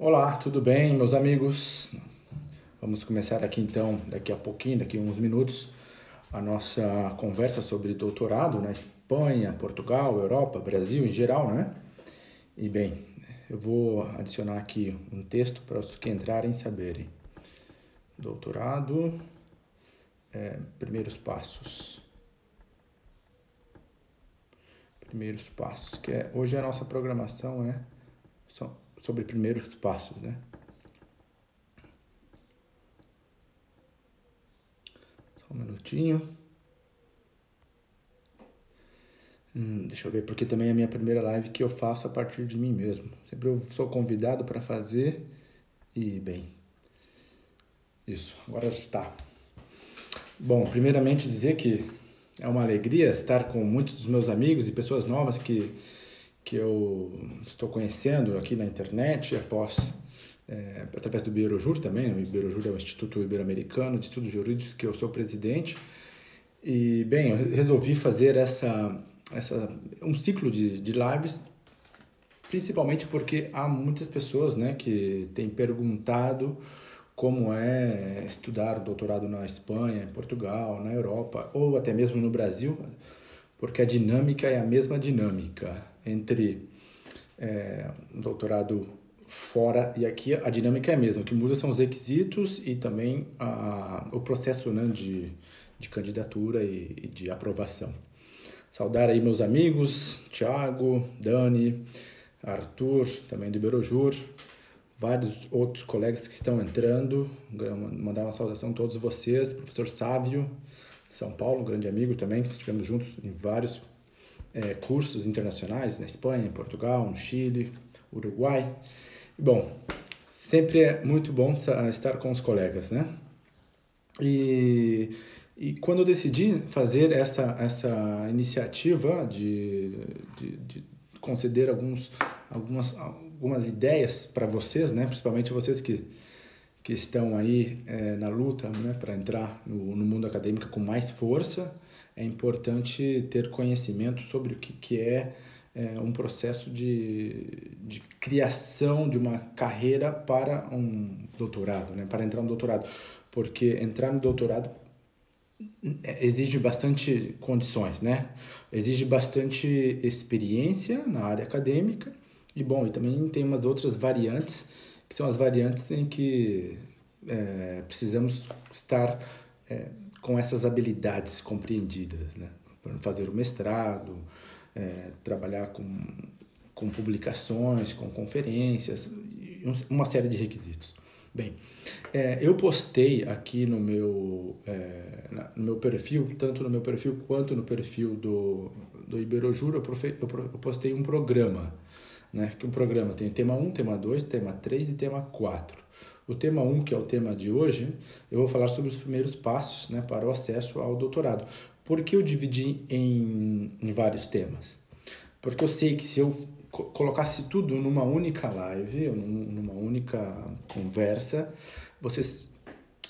Olá, tudo bem, meus amigos? Vamos começar aqui então, daqui a pouquinho, daqui a uns minutos, a nossa conversa sobre doutorado na Espanha, Portugal, Europa, Brasil em geral, né? E bem, eu vou adicionar aqui um texto para os que entrarem saberem. Doutorado, é, primeiros passos. Primeiros passos, que é, hoje a nossa programação é sobre primeiros passos, né? Só um minutinho. Hum, deixa eu ver, porque também é a minha primeira live que eu faço a partir de mim mesmo. Sempre eu sou convidado para fazer e, bem, isso, agora está. Bom, primeiramente dizer que é uma alegria estar com muitos dos meus amigos e pessoas novas que que eu estou conhecendo aqui na internet, após é, através do Iberojur também, né? o Iberojur é o Instituto Ibero-Americano de Estudos Jurídicos, que eu sou presidente, e, bem, eu resolvi fazer essa, essa, um ciclo de, de lives, principalmente porque há muitas pessoas né, que têm perguntado como é estudar doutorado na Espanha, em Portugal, na Europa, ou até mesmo no Brasil, porque a dinâmica é a mesma dinâmica entre é, doutorado fora e aqui a dinâmica é a mesma. O que muda são os requisitos e também a, o processo né, de, de candidatura e, e de aprovação. Saudar aí meus amigos, Thiago, Dani, Arthur, também do Iberojur, vários outros colegas que estão entrando, mandar uma saudação a todos vocês, professor Sávio, São Paulo, grande amigo também, estivemos juntos em vários é, cursos internacionais na Espanha, em Portugal, no Chile, Uruguai. Bom, sempre é muito bom estar com os colegas, né? E, e quando eu decidi fazer essa, essa iniciativa de, de, de conceder alguns, algumas, algumas ideias para vocês, né? Principalmente vocês que, que estão aí é, na luta né? para entrar no, no mundo acadêmico com mais força, é importante ter conhecimento sobre o que, que é, é um processo de, de criação de uma carreira para um doutorado, né? para entrar no doutorado. Porque entrar no doutorado é, exige bastante condições, né? Exige bastante experiência na área acadêmica e, bom, e também tem umas outras variantes, que são as variantes em que é, precisamos estar... É, com essas habilidades compreendidas, né? fazer o mestrado, é, trabalhar com, com publicações, com conferências, uma série de requisitos. Bem, é, eu postei aqui no meu, é, no meu perfil, tanto no meu perfil quanto no perfil do, do Iberojur, eu, eu postei um programa, né? que o programa tem tema 1, tema 2, tema 3 e tema 4. O tema 1, que é o tema de hoje, eu vou falar sobre os primeiros passos né, para o acesso ao doutorado. Por que eu dividi em, em vários temas? Porque eu sei que se eu colocasse tudo numa única live, ou numa única conversa, vocês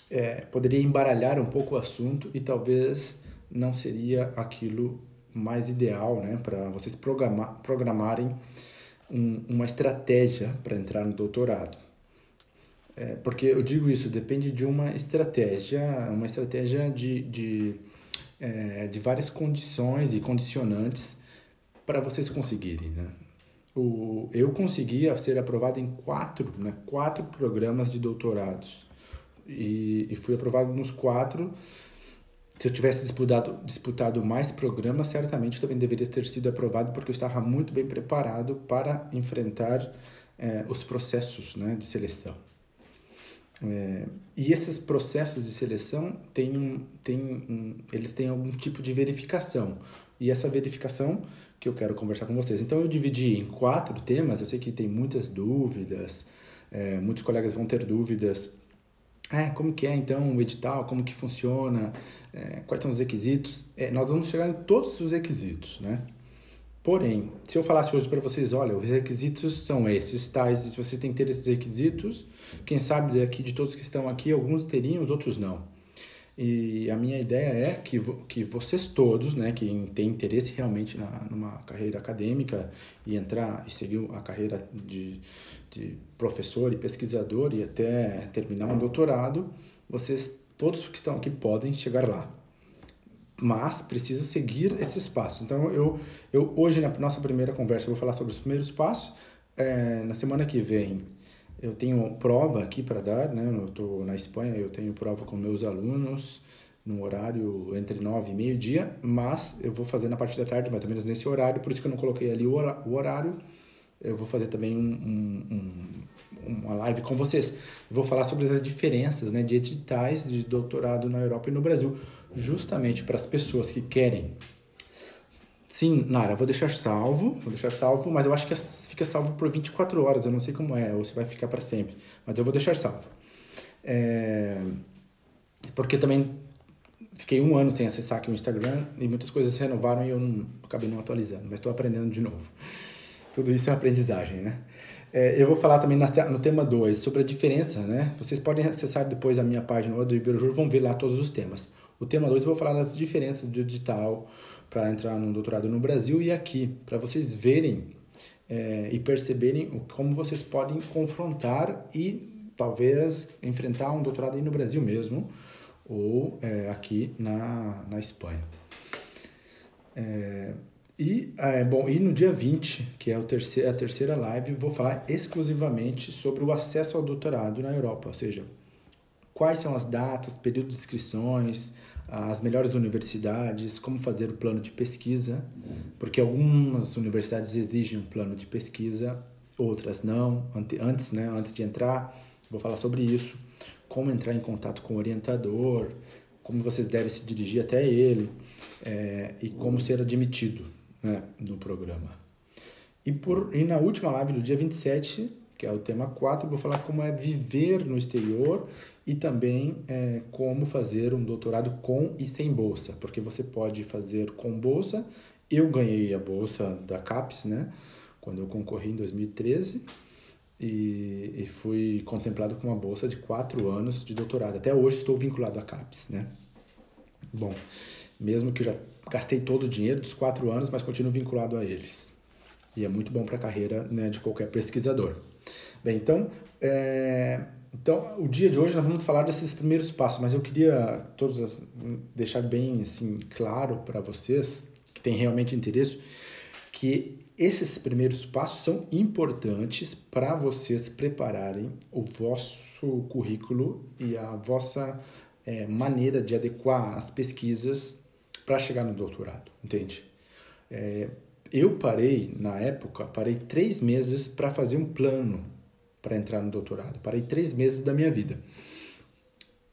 é, poderiam embaralhar um pouco o assunto e talvez não seria aquilo mais ideal né, para vocês programar, programarem um, uma estratégia para entrar no doutorado. É, porque eu digo isso, depende de uma estratégia, uma estratégia de, de, é, de várias condições e condicionantes para vocês conseguirem. Né? O, eu consegui ser aprovado em quatro, né, quatro programas de doutorados. E, e fui aprovado nos quatro. Se eu tivesse disputado, disputado mais programas, certamente também deveria ter sido aprovado, porque eu estava muito bem preparado para enfrentar é, os processos né, de seleção. É, e esses processos de seleção têm um, têm um, eles têm algum tipo de verificação. E essa verificação que eu quero conversar com vocês. Então eu dividi em quatro temas. Eu sei que tem muitas dúvidas, é, muitos colegas vão ter dúvidas. É, como que é então o edital, como que funciona, é, quais são os requisitos. É, nós vamos chegar em todos os requisitos, né? Porém, se eu falasse hoje para vocês, olha, os requisitos são esses, tais, se vocês têm que ter esses requisitos, quem sabe daqui de todos que estão aqui, alguns teriam, os outros não. E a minha ideia é que, que vocês todos, né, que têm interesse realmente na, numa carreira acadêmica e entrar e seguir a carreira de, de professor e pesquisador e até terminar um doutorado, vocês, todos que estão aqui, podem chegar lá. Mas precisa seguir esses passos. Então, eu, eu hoje, na nossa primeira conversa, eu vou falar sobre os primeiros passos. É, na semana que vem, eu tenho prova aqui para dar, né? Eu estou na Espanha, eu tenho prova com meus alunos no horário entre nove e meio-dia, mas eu vou fazer na parte da tarde, mais ou menos nesse horário, por isso que eu não coloquei ali o horário. Eu vou fazer também um, um, um, uma live com vocês. Vou falar sobre as diferenças né, de editais de doutorado na Europa e no Brasil, justamente para as pessoas que querem. Sim, Nara, vou deixar salvo, vou deixar salvo, mas eu acho que fica salvo por 24 horas, eu não sei como é, ou se vai ficar para sempre, mas eu vou deixar salvo. É... Porque também fiquei um ano sem acessar aqui o Instagram e muitas coisas se renovaram e eu não, acabei não atualizando, mas estou aprendendo de novo. Tudo isso é aprendizagem, né? É, eu vou falar também no tema 2 sobre a diferença, né? Vocês podem acessar depois a minha página do Iberjur, vão ver lá todos os temas. O tema 2 eu vou falar das diferenças do digital para entrar no doutorado no Brasil e aqui, para vocês verem é, e perceberem como vocês podem confrontar e talvez enfrentar um doutorado aí no Brasil mesmo ou é, aqui na, na Espanha. É, e, é, bom, e no dia 20, que é o terceiro, a terceira live, vou falar exclusivamente sobre o acesso ao doutorado na Europa, ou seja, quais são as datas, período de inscrições, as melhores universidades, como fazer o plano de pesquisa, porque algumas universidades exigem um plano de pesquisa, outras não, antes, né, antes de entrar, vou falar sobre isso, como entrar em contato com o orientador, como você deve se dirigir até ele é, e como ser admitido né, no programa. E, por, e na última live do dia 27, que é o tema 4, eu vou falar como é viver no exterior e também é, como fazer um doutorado com e sem bolsa, porque você pode fazer com bolsa. Eu ganhei a bolsa da CAPES, né, quando eu concorri em 2013 e, e fui contemplado com uma bolsa de quatro anos de doutorado. Até hoje estou vinculado à CAPES, né. Bom, mesmo que eu já gastei todo o dinheiro dos quatro anos, mas continuo vinculado a eles. E é muito bom para a carreira né, de qualquer pesquisador. Bem, então, é, então, o dia de hoje nós vamos falar desses primeiros passos, mas eu queria todos deixar bem assim claro para vocês que têm realmente interesse que esses primeiros passos são importantes para vocês prepararem o vosso currículo e a vossa é, maneira de adequar as pesquisas para chegar no doutorado, entende? É, eu parei, na época, parei três meses para fazer um plano para entrar no doutorado. Parei três meses da minha vida.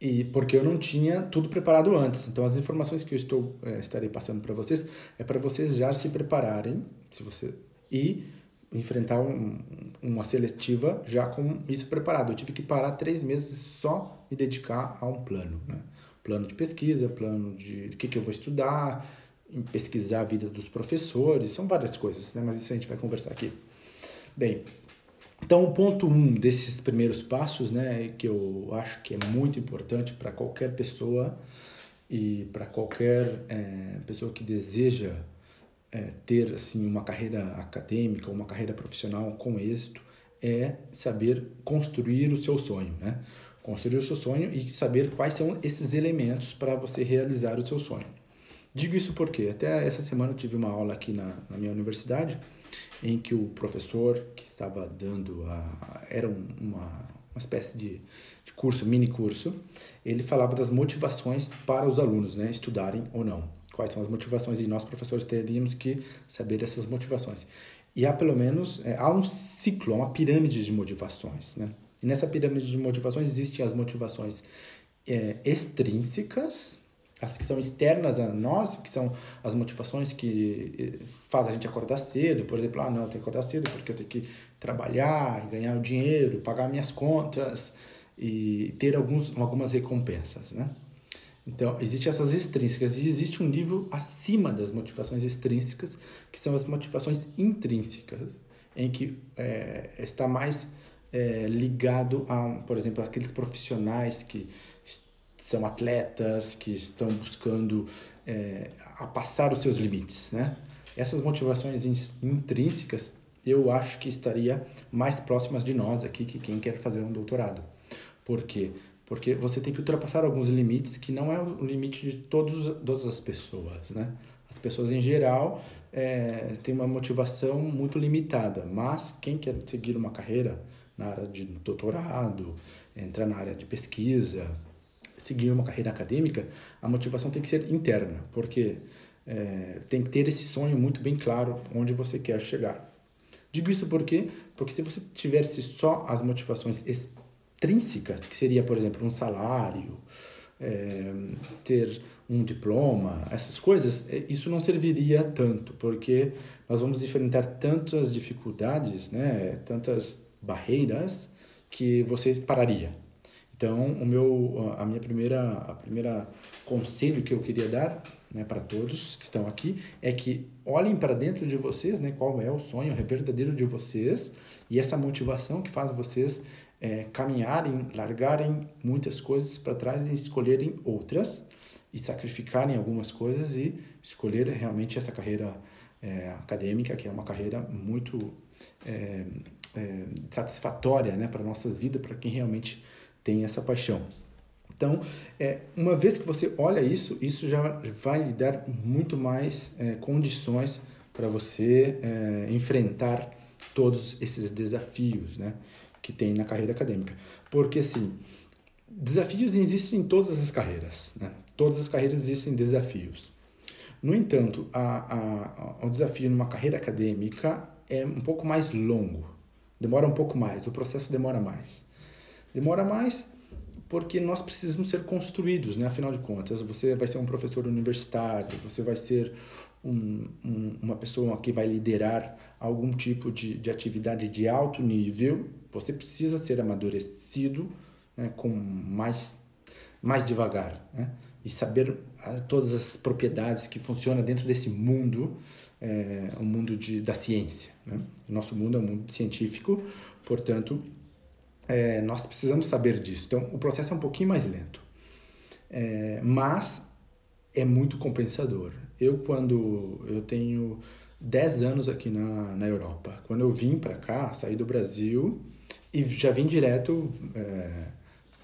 E porque eu não tinha tudo preparado antes. Então, as informações que eu estou é, estarei passando para vocês é para vocês já se prepararem, se você e enfrentar um, uma seletiva já com isso preparado. Eu tive que parar três meses só me dedicar a um plano, né? Plano de pesquisa, plano de o que, que eu vou estudar, pesquisar a vida dos professores, são várias coisas, né? Mas isso a gente vai conversar aqui. Bem, então, o ponto um desses primeiros passos, né, que eu acho que é muito importante para qualquer pessoa e para qualquer é, pessoa que deseja é, ter assim uma carreira acadêmica, uma carreira profissional com êxito, é saber construir o seu sonho, né? Construir o seu sonho e saber quais são esses elementos para você realizar o seu sonho. Digo isso porque até essa semana eu tive uma aula aqui na, na minha universidade em que o professor que estava dando a era uma, uma espécie de, de curso, mini curso, ele falava das motivações para os alunos, né, estudarem ou não. Quais são as motivações e nós professores teríamos que saber essas motivações. E há pelo menos é, há um ciclo, uma pirâmide de motivações, né? E nessa pirâmide de motivações existem as motivações é, extrínsecas, as que são externas a nós, que são as motivações que eh, faz a gente acordar cedo, por exemplo, ah, não, eu tenho que acordar cedo porque eu tenho que trabalhar, ganhar o dinheiro, pagar minhas contas e ter alguns, algumas recompensas, né? Então, existem essas extrínsecas e existe um nível acima das motivações extrínsecas, que são as motivações intrínsecas, em que é, está mais é, ligado a, por exemplo, aqueles profissionais que são atletas, que estão buscando é, a passar os seus limites, né? Essas motivações intrínsecas, eu acho que estaria mais próximas de nós aqui que quem quer fazer um doutorado. Por quê? Porque você tem que ultrapassar alguns limites que não é o limite de todos, todas as pessoas, né? As pessoas em geral é, têm uma motivação muito limitada, mas quem quer seguir uma carreira na área de doutorado, entrar na área de pesquisa, seguir uma carreira acadêmica, a motivação tem que ser interna, porque é, tem que ter esse sonho muito bem claro onde você quer chegar. Digo isso porque porque se você tivesse só as motivações extrínsecas, que seria, por exemplo, um salário, é, ter um diploma, essas coisas, é, isso não serviria tanto, porque nós vamos enfrentar tantas dificuldades, né, tantas barreiras, que você pararia. Então, o meu, a minha primeira, a primeira conselho que eu queria dar, né, para todos que estão aqui, é que olhem para dentro de vocês, né, qual é o sonho verdadeiro de vocês e essa motivação que faz vocês é, caminharem, largarem muitas coisas para trás e escolherem outras e sacrificarem algumas coisas e escolher realmente essa carreira é, acadêmica, que é uma carreira muito é, é satisfatória né, para nossas vidas, para quem realmente tem essa paixão. Então, é, uma vez que você olha isso, isso já vai lhe dar muito mais é, condições para você é, enfrentar todos esses desafios né, que tem na carreira acadêmica. Porque, assim, desafios existem em todas as carreiras. Né? Todas as carreiras existem desafios. No entanto, a, a, o desafio numa carreira acadêmica é um pouco mais longo. Demora um pouco mais, o processo demora mais. Demora mais porque nós precisamos ser construídos, né? Afinal de contas, você vai ser um professor universitário, você vai ser um, um, uma pessoa que vai liderar algum tipo de, de atividade de alto nível, você precisa ser amadurecido né, com mais, mais devagar, né? E saber ah, todas as propriedades que funcionam dentro desse mundo, é, o mundo de, da ciência. Né? O nosso mundo é um mundo científico, portanto, é, nós precisamos saber disso. Então, o processo é um pouquinho mais lento, é, mas é muito compensador. Eu, quando eu tenho 10 anos aqui na, na Europa, quando eu vim para cá, saí do Brasil e já vim direto. É,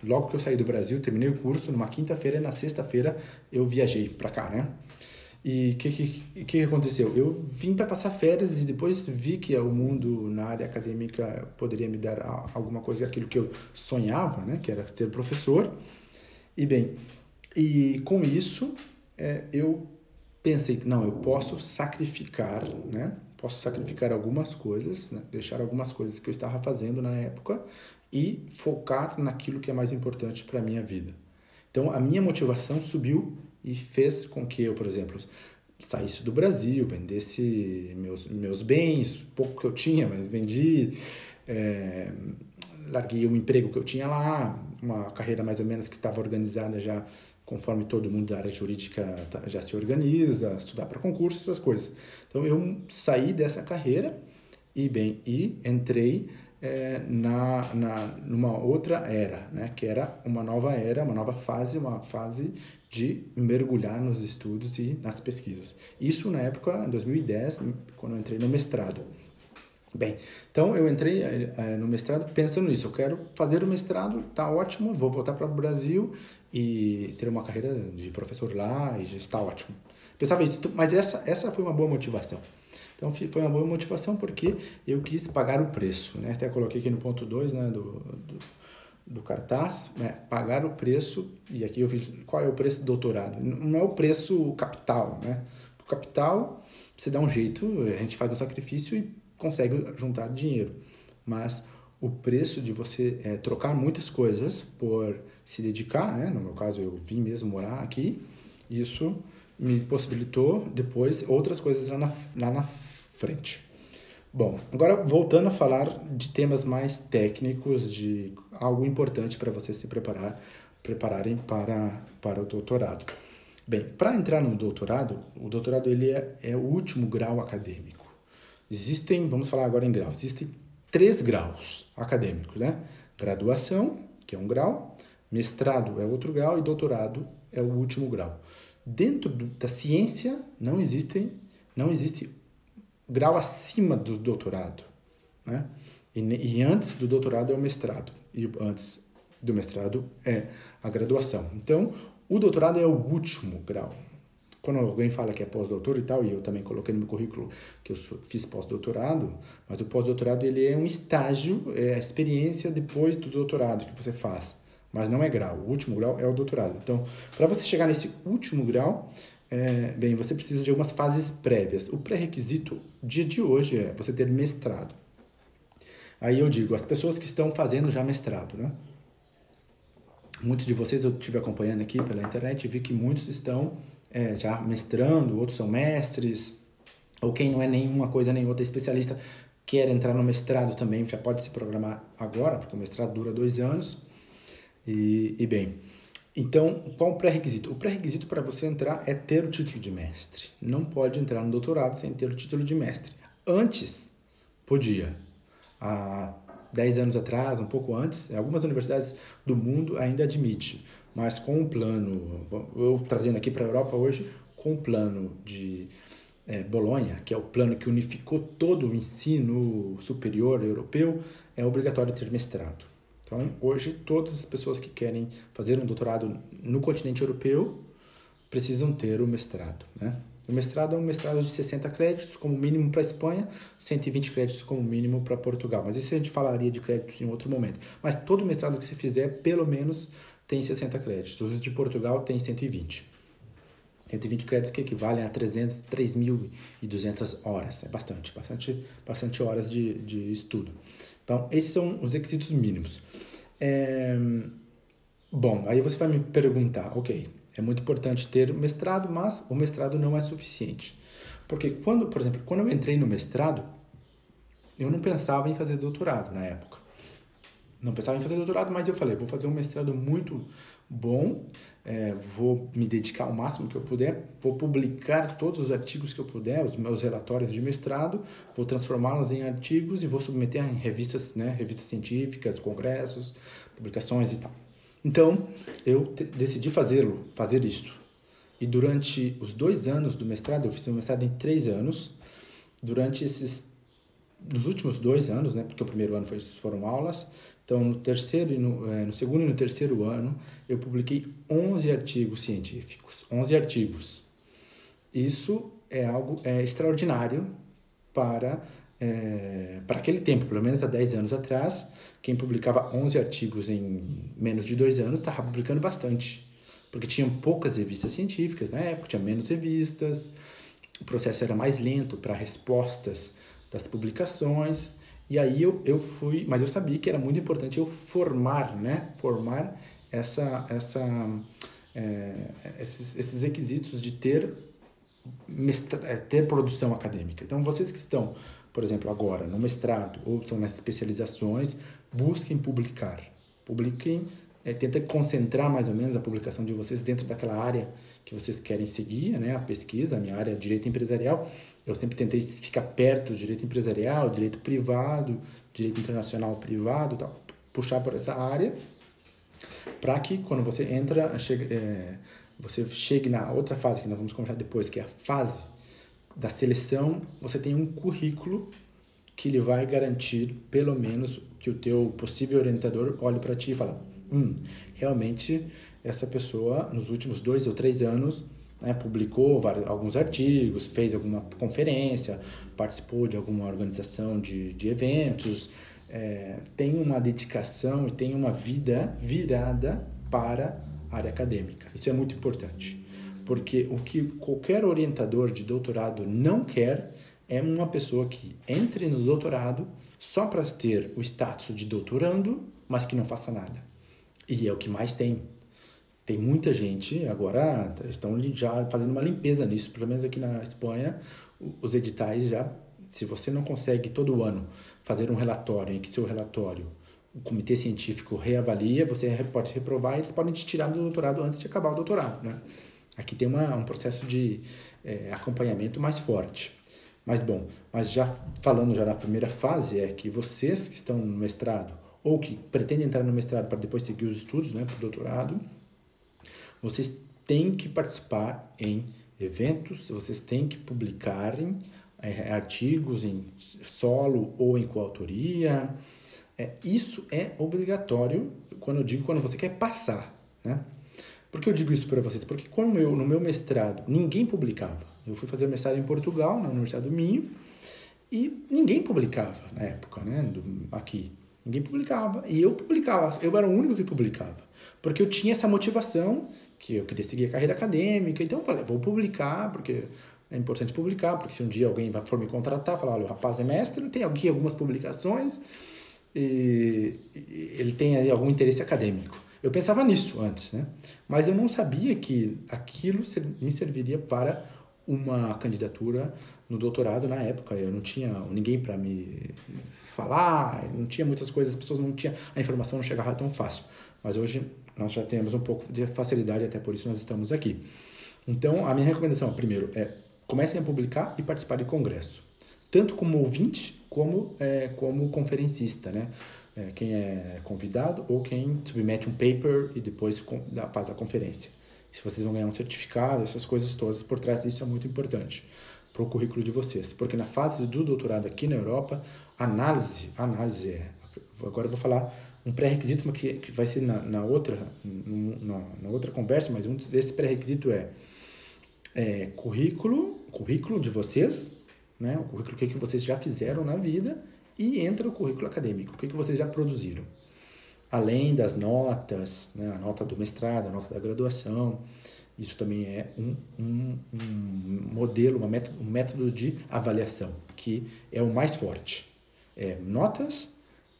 logo que eu saí do Brasil, terminei o curso, numa quinta-feira e na sexta-feira eu viajei para cá, né? E o que, que, que aconteceu? Eu vim para passar férias e depois vi que o mundo na área acadêmica poderia me dar alguma coisa, aquilo que eu sonhava, né? que era ser professor. E bem, e com isso é, eu pensei que não, eu posso sacrificar, né? Posso sacrificar algumas coisas, né? deixar algumas coisas que eu estava fazendo na época e focar naquilo que é mais importante para a minha vida. Então a minha motivação subiu e fez com que eu, por exemplo, saísse do Brasil, vendesse meus, meus bens, pouco que eu tinha, mas vendi, é, larguei o emprego que eu tinha lá, uma carreira mais ou menos que estava organizada já conforme todo mundo da área jurídica tá, já se organiza, estudar para concurso, essas coisas. Então eu saí dessa carreira e bem, e entrei é, na, na, numa outra era, né? que era uma nova era, uma nova fase, uma fase de mergulhar nos estudos e nas pesquisas. Isso na época, em 2010, quando eu entrei no mestrado. Bem, então eu entrei é, no mestrado pensando nisso. Eu quero fazer o mestrado, tá ótimo, vou voltar para o Brasil e ter uma carreira de professor lá e já está ótimo. Pensava isso, mas essa, essa foi uma boa motivação. Então foi uma boa motivação porque eu quis pagar o preço, né? Até coloquei aqui no ponto 2 né, do, do, do, cartaz, né? pagar o preço, e aqui eu vi qual é o preço do doutorado. Não é o preço capital, né? O capital, você dá um jeito, a gente faz um sacrifício e consegue juntar dinheiro. Mas o preço de você é, trocar muitas coisas por se dedicar, né? No meu caso, eu vim mesmo morar aqui, isso me possibilitou depois outras coisas lá na, lá na frente. Bom, agora voltando a falar de temas mais técnicos, de algo importante para vocês se preparar, prepararem para, para o doutorado. Bem, para entrar no doutorado, o doutorado ele é, é o último grau acadêmico. Existem, vamos falar agora em graus, existem três graus acadêmicos, né? Graduação, que é um grau, Mestrado é outro grau e doutorado é o último grau. Dentro do, da ciência não existem, não existe grau acima do doutorado, né? E, e antes do doutorado é o mestrado e antes do mestrado é a graduação. Então, o doutorado é o último grau. Quando alguém fala que é pós-doutor e tal, e eu também coloquei no meu currículo que eu fiz pós-doutorado, mas o pós-doutorado ele é um estágio, é a experiência depois do doutorado que você faz, mas não é grau. O último grau é o doutorado. Então, para você chegar nesse último grau, é, bem, você precisa de algumas fases prévias. O pré-requisito dia de hoje é você ter mestrado. Aí eu digo, as pessoas que estão fazendo já mestrado, né? Muitos de vocês eu estive acompanhando aqui pela internet e vi que muitos estão é, já mestrando, outros são mestres, ou quem não é nenhuma coisa nem outra especialista quer entrar no mestrado também, já pode se programar agora, porque o mestrado dura dois anos. E, e bem, então qual o pré-requisito? O pré-requisito para você entrar é ter o título de mestre. Não pode entrar no doutorado sem ter o título de mestre. Antes, podia. Há 10 anos atrás, um pouco antes, algumas universidades do mundo ainda admite mas com um plano, eu trazendo aqui para a Europa hoje, com o plano de é, Bolonha, que é o plano que unificou todo o ensino superior europeu, é obrigatório ter mestrado. Então, hoje, todas as pessoas que querem fazer um doutorado no continente europeu precisam ter o mestrado. Né? O mestrado é um mestrado de 60 créditos como mínimo para a Espanha, 120 créditos como mínimo para Portugal. Mas isso a gente falaria de créditos em outro momento. Mas todo mestrado que você fizer, pelo menos tem 60 créditos. Os de Portugal tem 120. 120 créditos que equivalem a 300, 3.200 horas. É bastante, bastante, bastante horas de, de estudo. Então, esses são os requisitos mínimos. É... Bom, aí você vai me perguntar, ok, é muito importante ter mestrado, mas o mestrado não é suficiente. Porque quando, por exemplo, quando eu entrei no mestrado, eu não pensava em fazer doutorado na época não pensava em fazer doutorado, mas eu falei, vou fazer um mestrado muito bom, é, vou me dedicar ao máximo que eu puder, vou publicar todos os artigos que eu puder, os meus relatórios de mestrado, vou transformá-los em artigos e vou submeter em revistas, né, revistas científicas, congressos, publicações e tal. Então, eu decidi fazê-lo, fazer isso. E durante os dois anos do mestrado, eu fiz um mestrado em três anos, durante esses, nos últimos dois anos, né, porque o primeiro ano foi, foram aulas, então, no terceiro no, é, no segundo e no terceiro ano, eu publiquei 11 artigos científicos. 11 artigos. Isso é algo é, extraordinário para, é, para aquele tempo, pelo menos há 10 anos atrás. Quem publicava 11 artigos em menos de dois anos estava publicando bastante, porque tinham poucas revistas científicas na época, tinha menos revistas, o processo era mais lento para respostas das publicações. E aí eu, eu fui, mas eu sabia que era muito importante eu formar, né? Formar essa, essa, é, esses, esses requisitos de ter, mestra, é, ter produção acadêmica. Então, vocês que estão, por exemplo, agora no mestrado ou estão nas especializações, busquem publicar. Publiquem, é, tentem concentrar mais ou menos a publicação de vocês dentro daquela área que vocês querem seguir, né? A pesquisa, a minha área é direito empresarial eu sempre tentei ficar perto do direito empresarial, direito privado, direito internacional privado, tal, puxar por essa área, para que quando você entra, chegue, é, você chegue na outra fase que nós vamos conversar depois, que é a fase da seleção, você tem um currículo que ele vai garantir, pelo menos, que o teu possível orientador olhe para ti e fala, hum, realmente essa pessoa nos últimos dois ou três anos né, publicou vários, alguns artigos, fez alguma conferência, participou de alguma organização de, de eventos, é, tem uma dedicação e tem uma vida virada para a área acadêmica. Isso é muito importante, porque o que qualquer orientador de doutorado não quer é uma pessoa que entre no doutorado só para ter o status de doutorando, mas que não faça nada. E é o que mais tem tem muita gente agora estão já fazendo uma limpeza nisso, pelo menos aqui na Espanha, os editais já, se você não consegue todo ano fazer um relatório em que seu relatório o comitê científico reavalia, você pode reprovar eles podem te tirar do doutorado antes de acabar o doutorado, né? Aqui tem uma, um processo de é, acompanhamento mais forte. Mas bom, mas já falando já na primeira fase é que vocês que estão no mestrado ou que pretendem entrar no mestrado para depois seguir os estudos, né, para o doutorado, vocês têm que participar em eventos, vocês têm que publicarem é, artigos em solo ou em coautoria. É, isso é obrigatório quando eu digo quando você quer passar, né? Por que eu digo isso para vocês? Porque eu, no meu mestrado ninguém publicava. Eu fui fazer mestrado em Portugal, na Universidade do Minho, e ninguém publicava na época, né? Do, aqui. Ninguém publicava. E eu publicava, eu era o único que publicava. Porque eu tinha essa motivação, que eu queria seguir a carreira acadêmica. Então eu falei, vou publicar, porque é importante publicar, porque se um dia alguém for me contratar, falar, olha, o rapaz é mestre, tem aqui algumas publicações, e ele tem algum interesse acadêmico. Eu pensava nisso antes, né? Mas eu não sabia que aquilo me serviria para uma candidatura no doutorado na época. Eu não tinha ninguém para me falar, não tinha muitas coisas, as pessoas não tinham, a informação não chegava tão fácil. Mas hoje nós já temos um pouco de facilidade, até por isso nós estamos aqui. Então, a minha recomendação, primeiro, é comecem a publicar e participar de congresso, tanto como ouvinte como é, como conferencista, né? É, quem é convidado ou quem submete um paper e depois faz a conferência. Se vocês vão ganhar um certificado, essas coisas todas por trás disso é muito importante para o currículo de vocês, porque na fase do doutorado aqui na Europa, análise, análise é, agora eu vou falar um pré-requisito que, que vai ser na, na outra na, na outra conversa, mas um desse pré-requisito é, é currículo, currículo de vocês, né, o currículo que, que vocês já fizeram na vida e entra o currículo acadêmico, o que, que vocês já produziram. Além das notas, né, a nota do mestrado, a nota da graduação, isso também é um, um, um modelo, uma método, um método de avaliação, que é o mais forte. É notas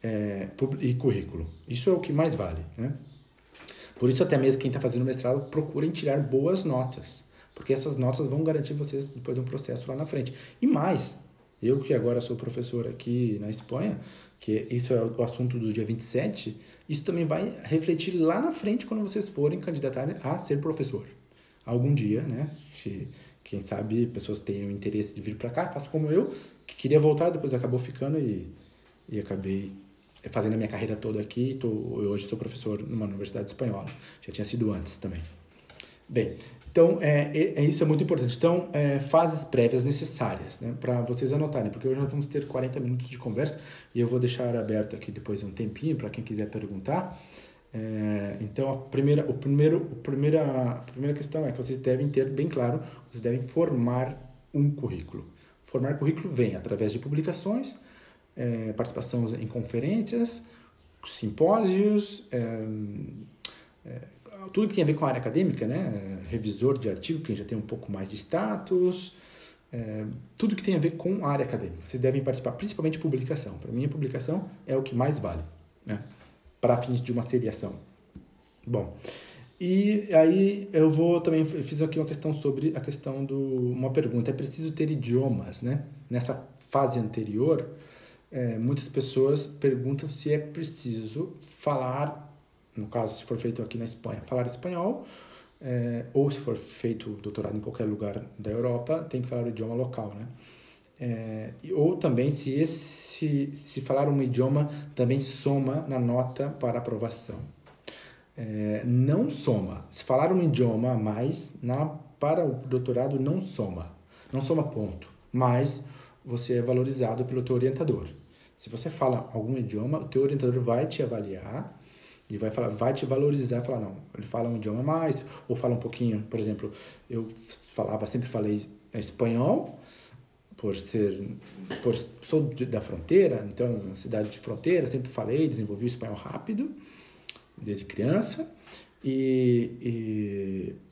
é, e currículo. Isso é o que mais vale. Né? Por isso, até mesmo quem está fazendo mestrado, procurem tirar boas notas, porque essas notas vão garantir vocês depois de um processo lá na frente. E mais, eu que agora sou professor aqui na Espanha, que isso é o assunto do dia 27, isso também vai refletir lá na frente quando vocês forem candidatar a ser professor. Algum dia, né? Quem sabe pessoas tenham interesse de vir para cá, faça como eu, que queria voltar, depois acabou ficando e, e acabei fazendo a minha carreira toda aqui. Tô, hoje sou professor numa universidade espanhola. Já tinha sido antes também. Bem, então, é, é, é, isso é muito importante. Então, é, fases prévias necessárias, né, para vocês anotarem, porque hoje nós vamos ter 40 minutos de conversa e eu vou deixar aberto aqui depois um tempinho para quem quiser perguntar. É, então, a primeira, o primeiro, a primeira, a primeira questão é que vocês devem ter bem claro, vocês devem formar um currículo. Formar currículo vem através de publicações, é, participação em conferências, simpósios, é, é tudo que tem a ver com a área acadêmica, né? Revisor de artigo, quem já tem um pouco mais de status, é, tudo que tem a ver com a área acadêmica. Vocês devem participar, principalmente publicação. Para mim, a publicação é o que mais vale, né? Para fins de uma seriação. Bom, e aí eu vou também, eu fiz aqui uma questão sobre a questão do, uma pergunta, é preciso ter idiomas, né? Nessa fase anterior, é, muitas pessoas perguntam se é preciso falar no caso, se for feito aqui na Espanha, falar espanhol, é, ou se for feito doutorado em qualquer lugar da Europa, tem que falar o idioma local, né? É, ou também se esse, se falar um idioma também soma na nota para aprovação. É, não soma. Se falar um idioma a mais, na, para o doutorado não soma. Não soma ponto. Mas você é valorizado pelo teu orientador. Se você fala algum idioma, o teu orientador vai te avaliar e vai falar, vai te valorizar, falar não, ele fala um idioma a mais, ou fala um pouquinho, por exemplo, eu falava, sempre falei espanhol, por ser, por, sou de, da fronteira, então, cidade de fronteira, sempre falei, desenvolvi o espanhol rápido, desde criança, e,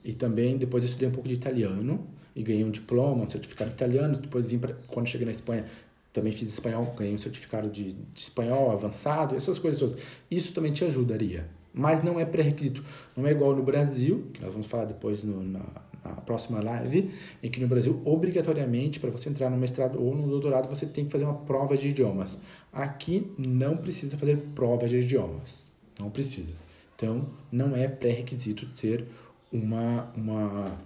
e, e também depois estudei um pouco de italiano, e ganhei um diploma, um certificado italiano, depois vim para quando cheguei na Espanha, também fiz espanhol, ganhei um certificado de, de, espanhol avançado, essas coisas todas. Isso também te ajudaria. Mas não é pré-requisito. Não é igual no Brasil, que nós vamos falar depois no, na, na, próxima live, em que no Brasil, obrigatoriamente, para você entrar no mestrado ou no doutorado, você tem que fazer uma prova de idiomas. Aqui não precisa fazer prova de idiomas. Não precisa. Então, não é pré-requisito ter uma, uma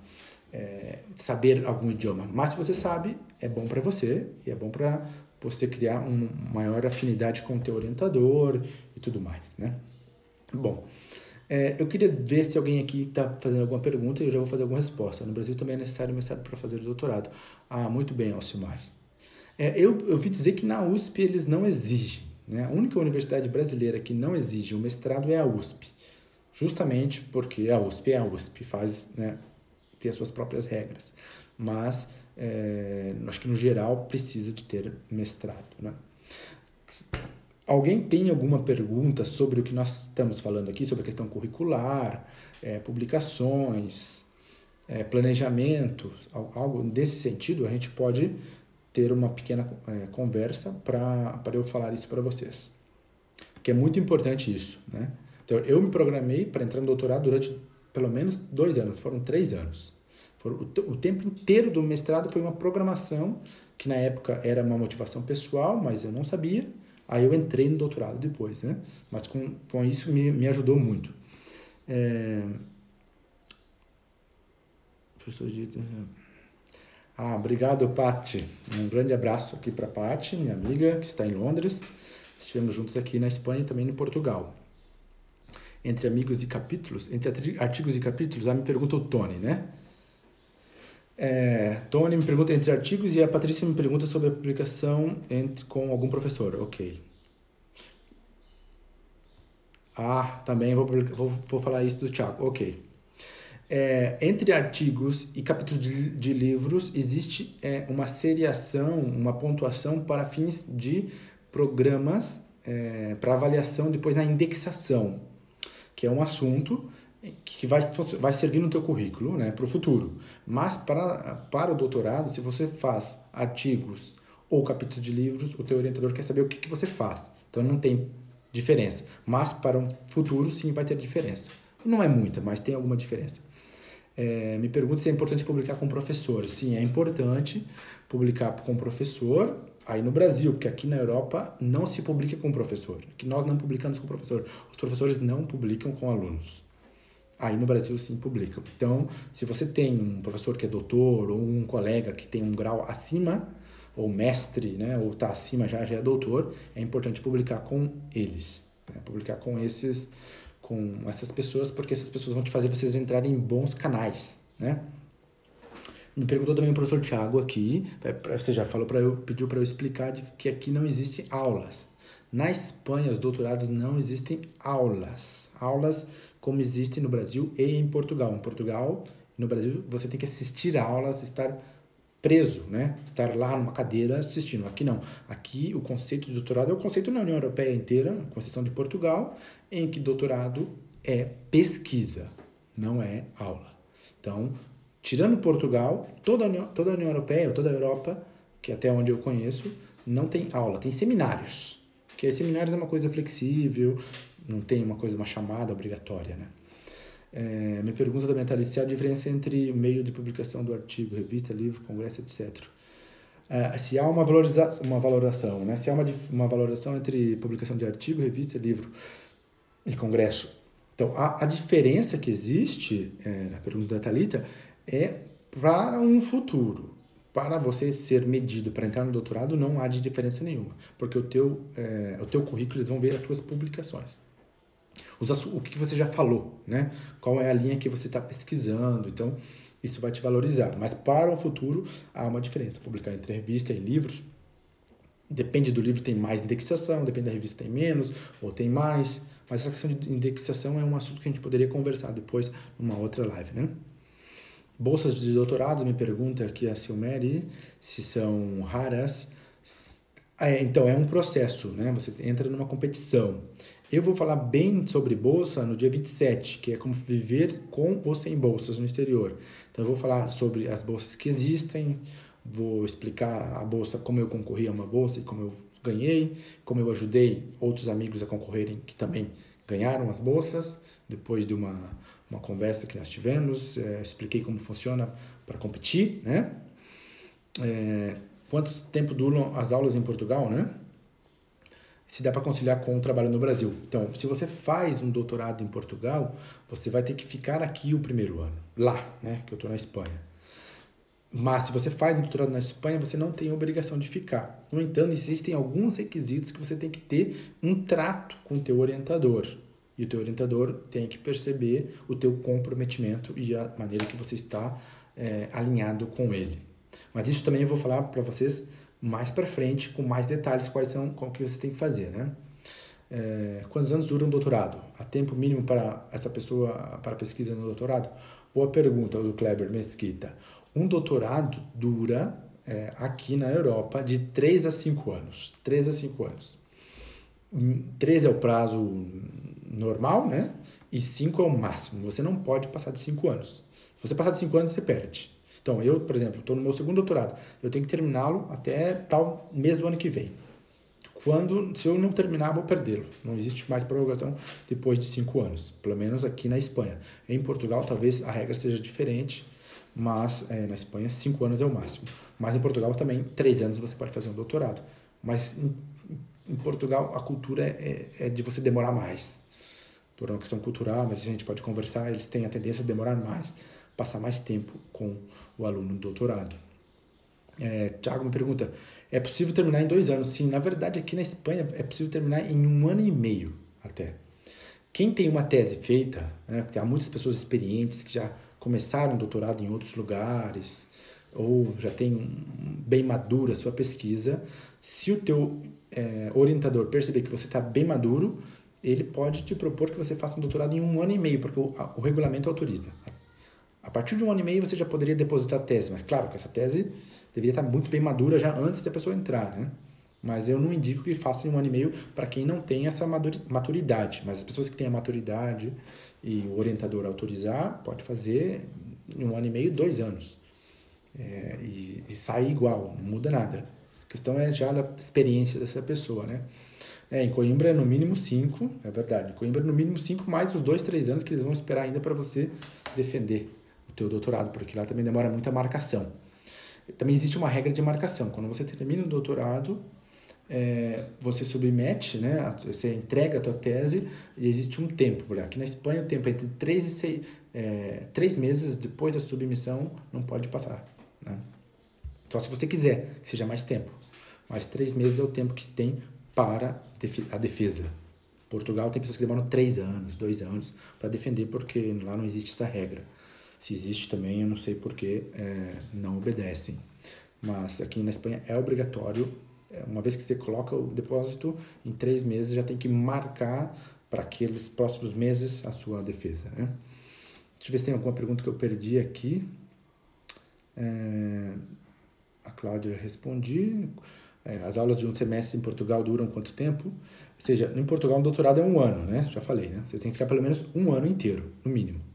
é, saber algum idioma. Mas se você sabe, é bom para você e é bom para você criar uma maior afinidade com o teu orientador e tudo mais, né? Bom, é, eu queria ver se alguém aqui está fazendo alguma pergunta e eu já vou fazer alguma resposta. No Brasil também é necessário mestrado para fazer o doutorado. Ah, muito bem, Alcimar. É, eu, eu vi dizer que na USP eles não exigem. Né? A única universidade brasileira que não exige um mestrado é a USP. Justamente porque a USP é a USP, faz, né, ter as suas próprias regras. Mas é, acho que no geral precisa de ter mestrado. Né? Alguém tem alguma pergunta sobre o que nós estamos falando aqui, sobre a questão curricular, é, publicações, é, planejamento, algo desse sentido? A gente pode ter uma pequena é, conversa para eu falar isso para vocês. Porque é muito importante isso, né? Então, eu me programei para entrar no doutorado durante pelo menos dois anos, foram três anos. O tempo inteiro do mestrado foi uma programação, que na época era uma motivação pessoal, mas eu não sabia. Aí eu entrei no doutorado depois, né? Mas com, com isso me, me ajudou muito. É... Professor Gito... Ah, obrigado, Pati. Um grande abraço aqui para Pati, minha amiga, que está em Londres. Estivemos juntos aqui na Espanha e também em Portugal. Entre amigos e capítulos, entre artigos e capítulos, ah, me pergunta o Tony, né? É, Tony me pergunta entre artigos e a Patrícia me pergunta sobre a publicação entre, com algum professor. Ok. Ah, também vou, vou, vou falar isso do Thiago. Ok. É, entre artigos e capítulos de, de livros existe é, uma seriação, uma pontuação para fins de programas é, para avaliação depois na indexação, que é um assunto que vai, vai servir no teu currículo né, para o futuro. Mas para, para o doutorado, se você faz artigos ou capítulos de livros, o teu orientador quer saber o que, que você faz. Então não tem diferença. Mas para um futuro, sim, vai ter diferença. Não é muita, mas tem alguma diferença. É, me pergunta se é importante publicar com professor. Sim, é importante publicar com professor aí no Brasil, porque aqui na Europa não se publica com professor. Que nós não publicamos com professor. Os professores não publicam com alunos. Aí no Brasil sim publicam. Então, se você tem um professor que é doutor ou um colega que tem um grau acima, ou mestre, né, ou está acima já, já é doutor, é importante publicar com eles. Né? Publicar com esses com essas pessoas, porque essas pessoas vão te fazer vocês entrarem em bons canais, né? Me perguntou também o professor Tiago aqui, você já falou para eu, pediu para eu explicar que aqui não existem aulas. Na Espanha, os doutorados não existem aulas. Aulas como existem no Brasil e em Portugal. Em Portugal no Brasil você tem que assistir a aulas, estar preso, né? Estar lá numa cadeira assistindo. Aqui não. Aqui o conceito de doutorado é o conceito na União Europeia inteira, com exceção de Portugal, em que doutorado é pesquisa, não é aula. Então, tirando Portugal, toda a União, toda a União Europeia, toda a Europa, que até onde eu conheço, não tem aula, tem seminários. Porque seminários é uma coisa flexível, não tem uma coisa, uma chamada obrigatória, né? É, me pergunta também, Thalys, se há diferença entre meio de publicação do artigo, revista, livro, congresso, etc. É, se há uma, valoriza uma valoração, né? Se há uma, uma valoração entre publicação de artigo, revista, livro e congresso. Então, a, a diferença que existe, é, na pergunta da Thalita, é para um futuro. Para você ser medido para entrar no doutorado, não há de diferença nenhuma, porque o teu, é, o teu currículo, eles vão ver as tuas publicações o que você já falou, né? Qual é a linha que você está pesquisando. Então, isso vai te valorizar. Mas para o futuro, há uma diferença. Publicar entre revista e livros, depende do livro, tem mais indexação, depende da revista, tem menos ou tem mais. Mas essa questão de indexação é um assunto que a gente poderia conversar depois numa outra live, né? Bolsas de doutorado, me pergunta aqui a Silmeri se são raras. É, então, é um processo, né? Você entra numa competição. Eu vou falar bem sobre bolsa no dia 27, que é como viver com ou sem bolsas no exterior. Então eu vou falar sobre as bolsas que existem, vou explicar a bolsa, como eu concorri a uma bolsa e como eu ganhei, como eu ajudei outros amigos a concorrerem que também ganharam as bolsas, depois de uma, uma conversa que nós tivemos, é, expliquei como funciona para competir, né? É, quanto tempo duram as aulas em Portugal, né? Se dá para conciliar com o trabalho no Brasil. Então, se você faz um doutorado em Portugal, você vai ter que ficar aqui o primeiro ano, lá, né, que eu estou na Espanha. Mas se você faz doutorado na Espanha, você não tem obrigação de ficar. No entanto, existem alguns requisitos que você tem que ter um trato com o teu orientador. E o teu orientador tem que perceber o teu comprometimento e a maneira que você está é, alinhado com ele. Mas isso também eu vou falar para vocês mais para frente, com mais detalhes, quais são, o que você tem que fazer, né? É, quantos anos dura um doutorado? Há tempo mínimo para essa pessoa, para pesquisa no doutorado? Boa pergunta do Kleber Mesquita. Um doutorado dura, é, aqui na Europa, de 3 a 5 anos. 3 a 5 anos. 3 hum, é o prazo normal, né? E 5 é o máximo. Você não pode passar de 5 anos. Se você passar de 5 anos, você perde. Então, eu, por exemplo, estou no meu segundo doutorado. Eu tenho que terminá-lo até tal mês do ano que vem. Quando, se eu não terminar, vou perdê-lo. Não existe mais prorrogação depois de cinco anos, pelo menos aqui na Espanha. Em Portugal, talvez a regra seja diferente, mas é, na Espanha, cinco anos é o máximo. Mas em Portugal também, três anos você pode fazer um doutorado. Mas em, em Portugal, a cultura é, é, de você demorar mais. Por uma questão cultural, mas a gente pode conversar, eles têm a tendência de demorar mais, passar mais tempo com o aluno no doutorado. É, Tiago me pergunta, é possível terminar em dois anos? Sim, na verdade aqui na Espanha é possível terminar em um ano e meio até. Quem tem uma tese feita, né, há muitas pessoas experientes que já começaram doutorado em outros lugares ou já tem bem madura a sua pesquisa, se o teu é, orientador perceber que você está bem maduro, ele pode te propor que você faça um doutorado em um ano e meio, porque o, o regulamento autoriza. A partir de um ano e meio você já poderia depositar a tese, mas claro que essa tese deveria estar muito bem madura já antes da pessoa entrar, né? Mas eu não indico que faça em um ano e meio para quem não tem essa maturidade. Mas as pessoas que têm a maturidade e o orientador autorizar, pode fazer em um ano e meio, dois anos. É, e, e sair igual, não muda nada. A questão é já a experiência dessa pessoa, né? É, em Coimbra é no mínimo cinco, é verdade. Em Coimbra é no mínimo cinco, mais os dois, três anos que eles vão esperar ainda para você defender teu doutorado, porque lá também demora muita marcação. Também existe uma regra de marcação. Quando você termina o doutorado, é, você submete, né, você entrega a tua tese e existe um tempo. Aqui na Espanha, o tempo é entre três e seis, é, três meses depois da submissão não pode passar. Né? Só se você quiser que seja mais tempo. Mas três meses é o tempo que tem para a defesa. Portugal tem pessoas que demoram três anos, dois anos para defender, porque lá não existe essa regra. Se existe também, eu não sei por que é, não obedecem. Mas aqui na Espanha é obrigatório, é, uma vez que você coloca o depósito, em três meses já tem que marcar para aqueles próximos meses a sua defesa. Né? Deixa eu ver se tem alguma pergunta que eu perdi aqui. É, a Cláudia já respondi. É, as aulas de um semestre em Portugal duram quanto tempo? Ou seja, em Portugal um doutorado é um ano, né? Já falei, né? Você tem que ficar pelo menos um ano inteiro, no mínimo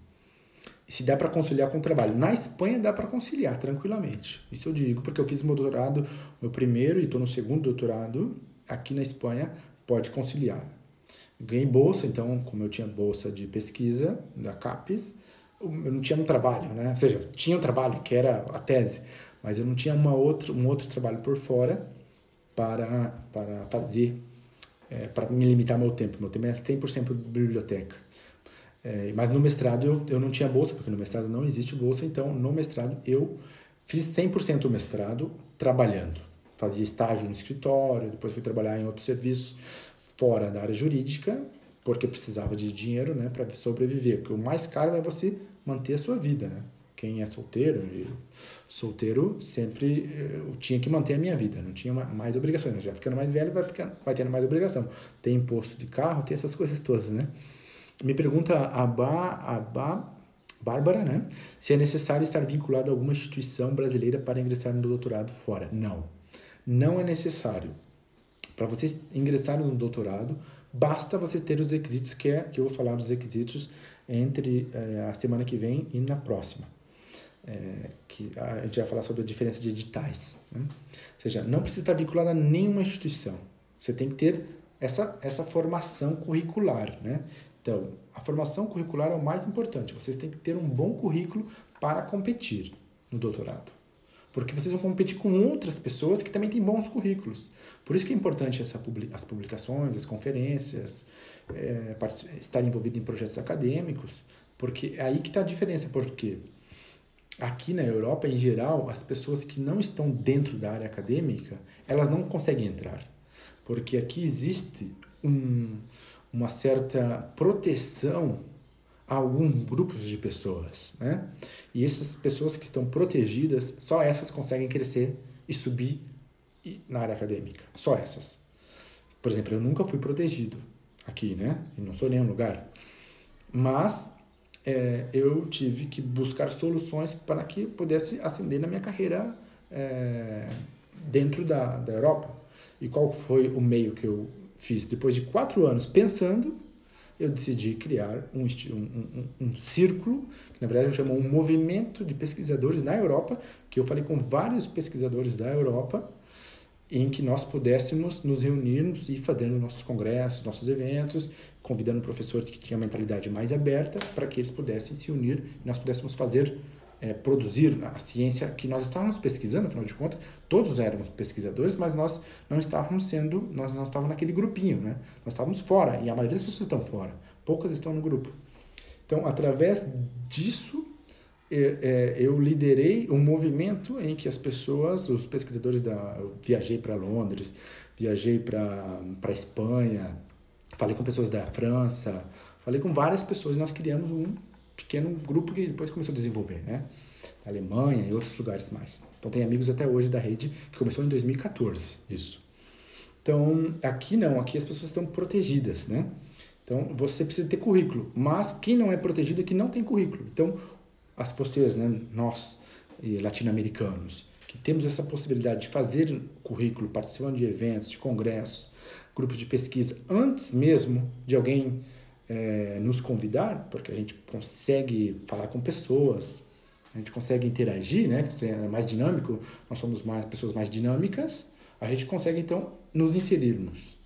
se dá para conciliar com o trabalho. Na Espanha dá para conciliar tranquilamente. Isso eu digo porque eu fiz meu doutorado, meu primeiro e estou no segundo doutorado aqui na Espanha, pode conciliar. Ganhei bolsa, então, como eu tinha bolsa de pesquisa da CAPES, eu não tinha um trabalho, né? Ou seja, tinha um trabalho que era a tese, mas eu não tinha uma outra, um outro trabalho por fora para, para fazer, é, para me limitar meu tempo. Meu tempo é 100% biblioteca. É, mas no mestrado eu, eu não tinha bolsa, porque no mestrado não existe bolsa, então no mestrado eu fiz 100% o mestrado trabalhando. Fazia estágio no escritório, depois fui trabalhar em outros serviços fora da área jurídica, porque precisava de dinheiro né, para sobreviver. Porque o mais caro é você manter a sua vida. Né? Quem é solteiro, solteiro sempre eu tinha que manter a minha vida, não tinha mais obrigações. Já ficando mais velho, vai, ficando, vai tendo mais obrigação. Tem imposto de carro, tem essas coisas todas, né? Me pergunta a, ba, a ba, Bárbara, né? Se é necessário estar vinculado a alguma instituição brasileira para ingressar no doutorado fora. Não. Não é necessário. Para você ingressar no doutorado, basta você ter os requisitos que, é, que eu vou falar dos requisitos entre é, a semana que vem e na próxima. É, que a gente vai falar sobre a diferença de editais. Né? Ou seja, não precisa estar vinculado a nenhuma instituição. Você tem que ter essa, essa formação curricular, né? Então, a formação curricular é o mais importante. Vocês têm que ter um bom currículo para competir no doutorado. Porque vocês vão competir com outras pessoas que também têm bons currículos. Por isso que é importante essa, as publicações, as conferências, é, estar envolvido em projetos acadêmicos, porque é aí que está a diferença. Porque aqui na Europa, em geral, as pessoas que não estão dentro da área acadêmica, elas não conseguem entrar. Porque aqui existe um, uma certa proteção a alguns grupos de pessoas, né? E essas pessoas que estão protegidas, só essas conseguem crescer e subir na área acadêmica. Só essas. Por exemplo, eu nunca fui protegido aqui, né? E não sou nenhum lugar. Mas é, eu tive que buscar soluções para que pudesse ascender na minha carreira é, dentro da, da Europa. E qual foi o meio que eu fiz? Depois de quatro anos pensando, eu decidi criar um, um, um, um círculo, que na verdade eu chamo um movimento de pesquisadores na Europa, que eu falei com vários pesquisadores da Europa, em que nós pudéssemos nos reunirmos e fazendo nossos congressos, nossos eventos, convidando um professor que tinha uma mentalidade mais aberta para que eles pudessem se unir e nós pudéssemos fazer, é, produzir a ciência que nós estávamos pesquisando, afinal de contas, todos éramos pesquisadores, mas nós não estávamos sendo, nós não estávamos naquele grupinho, né? Nós estávamos fora e a maioria das pessoas estão fora, poucas estão no grupo. Então, através disso, é, eu liderei um movimento em que as pessoas, os pesquisadores da, eu viajei para Londres, viajei para para Espanha, falei com pessoas da França, falei com várias pessoas e nós criamos um pequeno grupo que depois começou a desenvolver, né? Da Alemanha e outros lugares mais. Então tem amigos até hoje da rede que começou em 2014, isso. Então, aqui não, aqui as pessoas estão protegidas, né? Então, você precisa ter currículo, mas quem não é protegido é que não tem currículo. Então, as vocês, né, nós latino-americanos, que temos essa possibilidade de fazer currículo, participando de eventos, de congressos, grupos de pesquisa antes mesmo de alguém é, nos convidar, porque a gente consegue falar com pessoas, a gente consegue interagir, né? É mais dinâmico, nós somos mais pessoas mais dinâmicas, a gente consegue então nos inserirmos.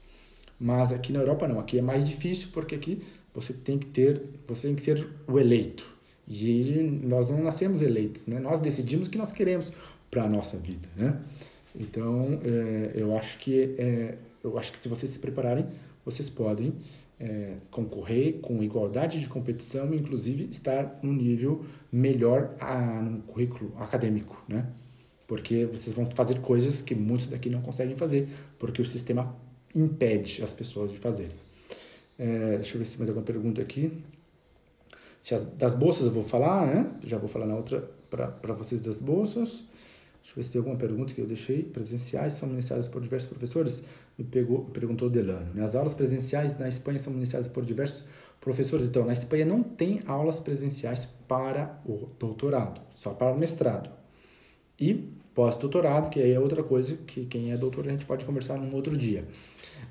Mas aqui na Europa não, aqui é mais difícil porque aqui você tem que ter, você tem que ser o eleito. E nós não nascemos eleitos, né? Nós decidimos o que nós queremos para a nossa vida, né? Então, é, eu acho que é, eu acho que se vocês se prepararem, vocês podem é, concorrer com igualdade de competição, inclusive estar num nível melhor a, no currículo acadêmico, né? Porque vocês vão fazer coisas que muitos daqui não conseguem fazer, porque o sistema impede as pessoas de fazerem. É, deixa eu ver se tem mais alguma pergunta aqui. Se as, das bolsas eu vou falar, né? Já vou falar na outra para vocês das bolsas. Deixa eu ver se tem alguma pergunta que eu deixei. Presenciais são ministradas por diversos professores? Me pegou, perguntou Delano. Né? As aulas presenciais na Espanha são ministradas por diversos professores. Então, na Espanha não tem aulas presenciais para o doutorado, só para o mestrado. E pós-doutorado, que aí é outra coisa que quem é doutor a gente pode conversar num outro dia.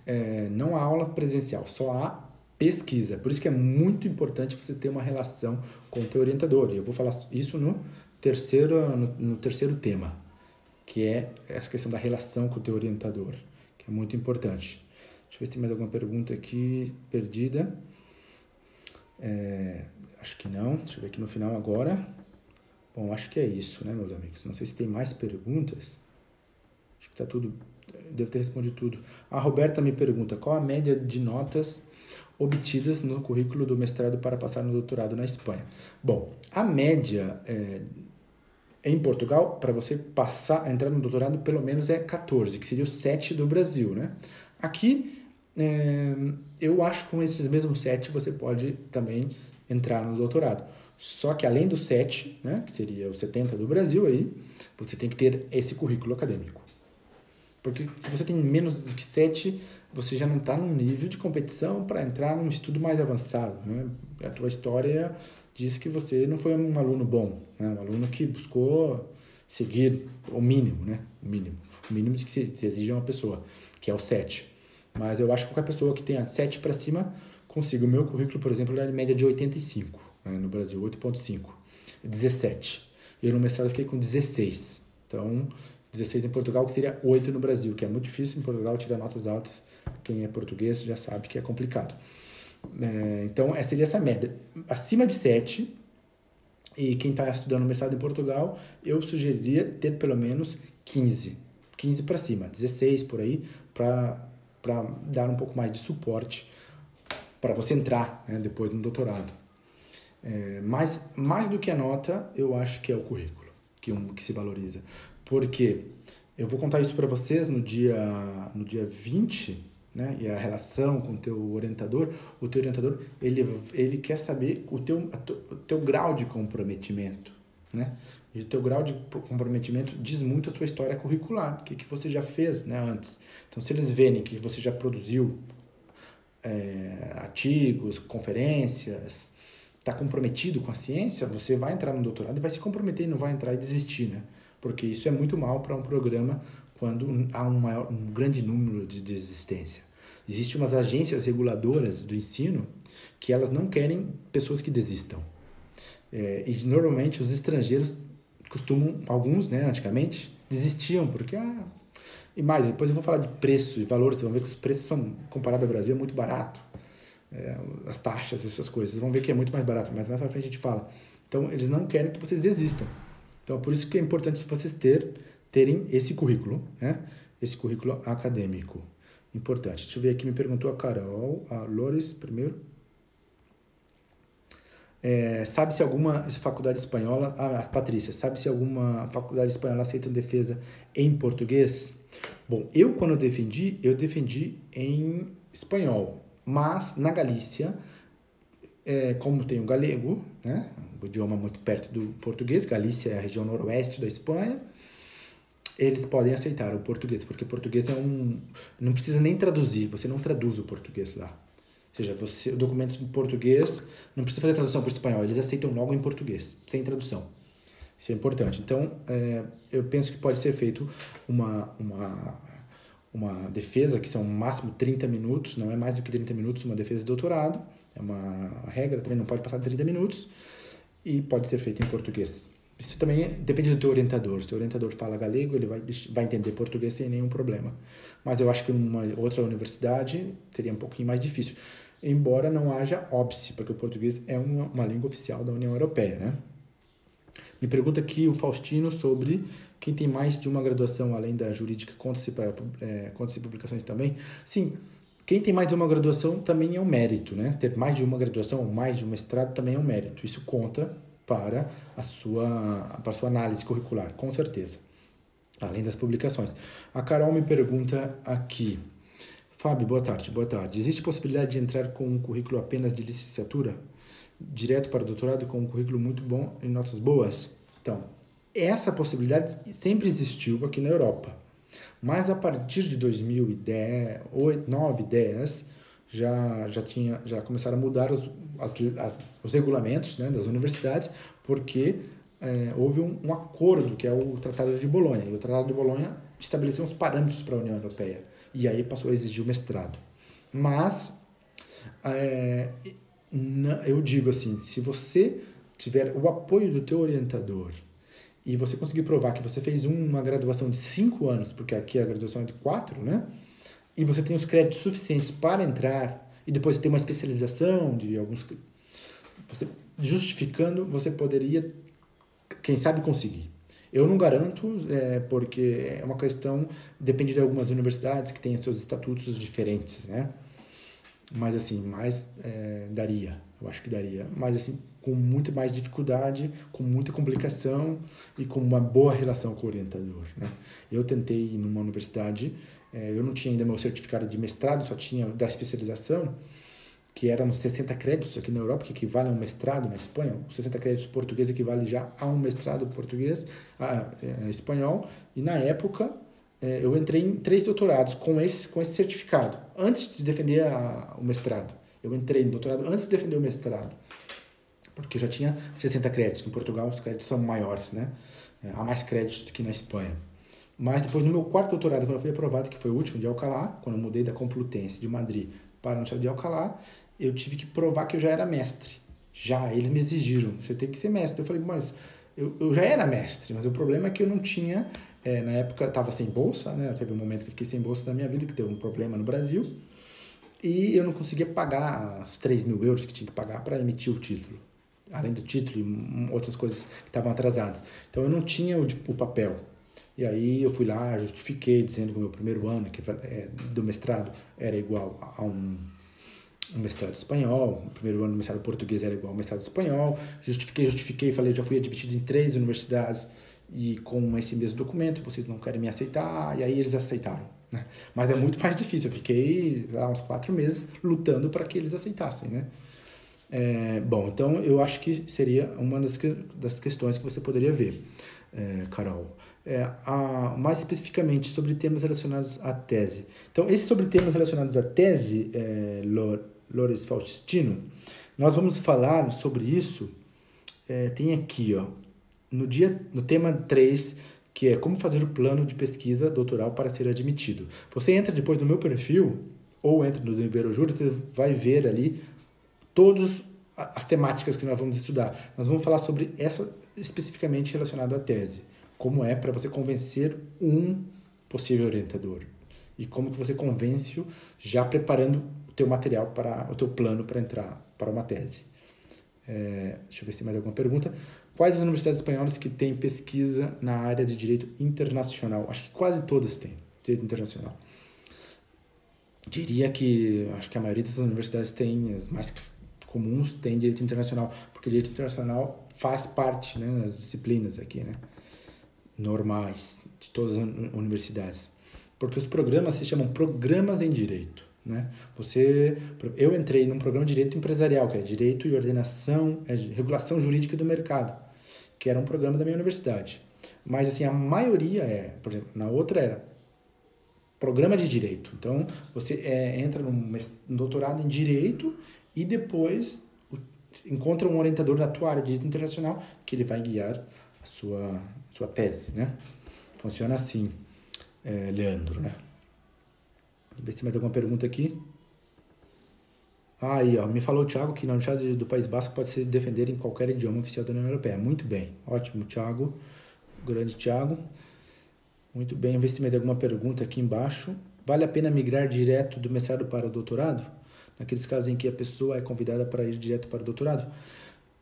É, não há aula presencial, só há pesquisa. Por isso que é muito importante você ter uma relação com o teu orientador. E eu vou falar isso no terceiro, no, no terceiro tema que é essa questão da relação com o teu orientador, que é muito importante. Deixa eu ver se tem mais alguma pergunta aqui perdida. É, acho que não. Deixa eu ver aqui no final agora. Bom, acho que é isso, né, meus amigos? Não sei se tem mais perguntas. Acho que tá tudo. Devo ter respondido tudo. A Roberta me pergunta qual a média de notas obtidas no currículo do mestrado para passar no doutorado na Espanha. Bom, a média é, em Portugal, para você passar, entrar no doutorado, pelo menos é 14, que seria o 7 do Brasil, né? Aqui, é, eu acho que com esses mesmos 7 você pode também entrar no doutorado. Só que além do 7, né, que seria o 70 do Brasil aí, você tem que ter esse currículo acadêmico. Porque se você tem menos do que 7, você já não está num nível de competição para entrar num estudo mais avançado, né? A tua história diz que você não foi um aluno bom, né? um aluno que buscou seguir o mínimo, né? O mínimo. O mínimo que se, se exige uma pessoa, que é o 7. Mas eu acho que qualquer pessoa que tenha 7 para cima consiga. O meu currículo, por exemplo, é de média de 85, né? no Brasil, 8.5. 17. Eu no mestrado fiquei com 16. Então, 16 em Portugal, que seria 8 no Brasil, que é muito difícil em Portugal tirar notas altas. Quem é português já sabe que é complicado. É, então, essa seria essa média. Acima de 7, e quem está estudando mestrado em Portugal, eu sugeriria ter pelo menos 15. 15 para cima, 16 por aí, para dar um pouco mais de suporte para você entrar né, depois no doutorado. É, mas mais do que a nota, eu acho que é o currículo que, um, que se valoriza. Porque eu vou contar isso para vocês no dia, no dia 20, né? E a relação com o teu orientador, o teu orientador, ele, ele quer saber o teu, o teu grau de comprometimento, né? E o teu grau de comprometimento diz muito a tua história curricular, o que, que você já fez né, antes. Então, se eles verem que você já produziu é, artigos, conferências, está comprometido com a ciência, você vai entrar no doutorado e vai se comprometer e não vai entrar e desistir, né? Porque isso é muito mal para um programa quando há um, maior, um grande número de desistência. Existem umas agências reguladoras do ensino que elas não querem pessoas que desistam. É, e normalmente os estrangeiros costumam, alguns, né, antigamente, desistiam, porque, ah, e mais, depois eu vou falar de preço e valores, vocês vão ver que os preços são, comparado ao Brasil, muito barato. É, as taxas, essas coisas, vocês vão ver que é muito mais barato, mas mais pra frente a gente fala. Então, eles não querem que vocês desistam. Então, por isso que é importante vocês ter, terem esse currículo, né? Esse currículo acadêmico. Importante. Deixa eu ver aqui, me perguntou a Carol, a Lores primeiro. É, sabe se alguma faculdade espanhola, ah, Patrícia, sabe se alguma faculdade espanhola aceita defesa em português? Bom, eu quando defendi, eu defendi em espanhol, mas na Galícia, é, como tem o galego, né, o idioma muito perto do português, Galícia é a região noroeste da Espanha, eles podem aceitar o português, porque português é um. Não precisa nem traduzir, você não traduz o português lá. Ou seja, você, o documento em português, não precisa fazer tradução para o espanhol, eles aceitam logo em português, sem tradução. Isso é importante. Então, é, eu penso que pode ser feito uma, uma, uma defesa, que são no máximo 30 minutos, não é mais do que 30 minutos, uma defesa de doutorado, é uma regra, também não pode passar de 30 minutos, e pode ser feito em português. Isso também depende do teu orientador. Se o teu orientador fala galego, ele vai, vai entender português sem nenhum problema. Mas eu acho que numa outra universidade teria um pouquinho mais difícil embora não haja óbice, porque o português é uma, uma língua oficial da União Europeia, né? Me pergunta aqui o Faustino sobre quem tem mais de uma graduação além da jurídica, conta-se para é, conta publicações também. Sim, quem tem mais de uma graduação também é um mérito, né? Ter mais de uma graduação ou mais de um mestrado também é um mérito. Isso conta para a sua, para a sua análise curricular, com certeza. Além das publicações. A Carol me pergunta aqui, Fábio, boa tarde, boa tarde. Existe possibilidade de entrar com um currículo apenas de licenciatura, direto para doutorado com um currículo muito bom e notas boas? Então, essa possibilidade sempre existiu aqui na Europa. Mas a partir de 2010, 9, 10, já, já, tinha, já começaram a mudar os, as, as, os regulamentos né, das universidades, porque é, houve um, um, acordo, que é o Tratado de Bolonha. E o Tratado de Bolonha estabeleceu uns parâmetros para a União Europeia e aí passou a exigir o mestrado. Mas é, eu digo assim, se você tiver o apoio do teu orientador e você conseguir provar que você fez uma graduação de cinco anos, porque aqui a graduação é de quatro, né? E você tem os créditos suficientes para entrar e depois tem uma especialização de alguns você justificando, você poderia quem sabe conseguir. Eu não garanto, é, porque é uma questão, depende de algumas universidades que têm seus estatutos diferentes, né? Mas assim, mais é, daria, eu acho que daria. Mas assim, com muito mais dificuldade, com muita complicação e com uma boa relação com o orientador, né? Eu tentei ir numa universidade, é, eu não tinha ainda meu certificado de mestrado, só tinha da especialização, que eram 60 créditos aqui na Europa, que equivale a um mestrado na Espanha. 60 créditos português equivale já a um mestrado português, a, a, a espanhol. E na época é, eu entrei em três doutorados com esse, com esse certificado, antes de defender a, o mestrado. Eu entrei no doutorado antes de defender o mestrado, porque eu já tinha 60 créditos. Em Portugal os créditos são maiores, né? É, há mais créditos do que na Espanha. Mas depois, no meu quarto doutorado, quando eu fui aprovado, que foi o último de Alcalá, quando eu mudei da Complutense de Madrid para a Universidade de Alcalá, eu tive que provar que eu já era mestre. Já, eles me exigiram, você tem que ser mestre. Eu falei, mas eu, eu já era mestre, mas o problema é que eu não tinha, é, na época estava sem bolsa, né? Teve um momento que fiquei sem bolsa na minha vida, que teve um problema no Brasil, e eu não conseguia pagar os 3 mil euros que tinha que pagar para emitir o título. Além do título e outras coisas que estavam atrasadas. Então eu não tinha o, o papel. E aí eu fui lá, justifiquei, dizendo que o meu primeiro ano que, é, do mestrado era igual a um um mestrado espanhol, o primeiro ano do mestrado português era igual ao mestrado espanhol, justifiquei, justifiquei, falei, já fui admitido em três universidades e com esse mesmo documento vocês não querem me aceitar, e aí eles aceitaram. Né? Mas é muito mais difícil, eu fiquei lá uns quatro meses lutando para que eles aceitassem, né? É, bom, então eu acho que seria uma das, que, das questões que você poderia ver, é, Carol. É, a, mais especificamente sobre temas relacionados à tese. Então, esses sobre temas relacionados à tese, é, Lores Faustino, nós vamos falar sobre isso, é, tem aqui, ó, no, dia, no tema 3, que é como fazer o plano de pesquisa doutoral para ser admitido. Você entra depois no meu perfil, ou entra no do Iberojuro, você vai ver ali todas as temáticas que nós vamos estudar. Nós vamos falar sobre essa especificamente relacionado à tese. Como é para você convencer um possível orientador. E como que você convence-o já preparando o teu material para o teu plano para entrar para uma tese. É, deixa eu ver se tem mais alguma pergunta. Quais as universidades espanholas que têm pesquisa na área de direito internacional? Acho que quase todas têm direito internacional. Diria que acho que a maioria das universidades tem as mais comuns têm direito internacional, porque direito internacional faz parte né, das disciplinas aqui, né, normais de todas as universidades. Porque os programas se chamam programas em direito. Né? Você, eu entrei num programa de direito empresarial, que é direito e ordenação, é regulação jurídica do mercado, que era um programa da minha universidade. Mas assim, a maioria é, por exemplo, na outra era programa de direito. Então, você é, entra num, doutorado em direito e depois encontra um orientador da tua área de direito internacional que ele vai guiar a sua, sua tese, né? Funciona assim, é, Leandro, né? Deixa eu ver se tem mais alguma pergunta aqui. Ah, aí, ó, me falou o Thiago que na Universidade do País Basco pode se defender em qualquer idioma oficial da União Europeia. Muito bem, ótimo, Thiago, grande Thiago. Muito bem, vê se tem alguma pergunta aqui embaixo. Vale a pena migrar direto do mestrado para o doutorado? naqueles casos em que a pessoa é convidada para ir direto para o doutorado,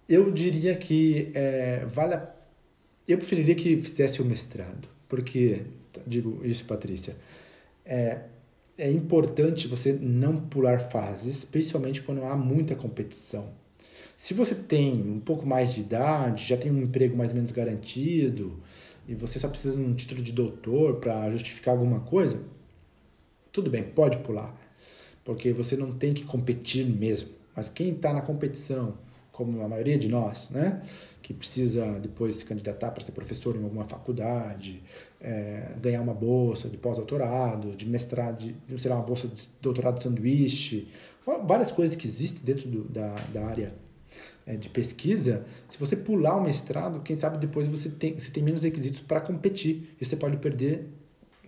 eu diria que é, vale a, eu preferiria que fizesse o mestrado, porque, digo isso, Patrícia, é, é importante você não pular fases, principalmente quando há muita competição. Se você tem um pouco mais de idade, já tem um emprego mais ou menos garantido, e você só precisa de um título de doutor para justificar alguma coisa, tudo bem, pode pular porque você não tem que competir mesmo. Mas quem está na competição, como a maioria de nós, né, que precisa depois se candidatar para ser professor em alguma faculdade, é, ganhar uma bolsa de pós-doutorado, de mestrado, de, sei lá, uma bolsa de doutorado de sanduíche, várias coisas que existem dentro do, da, da área é, de pesquisa, se você pular o mestrado, quem sabe depois você tem, você tem menos requisitos para competir e você pode perder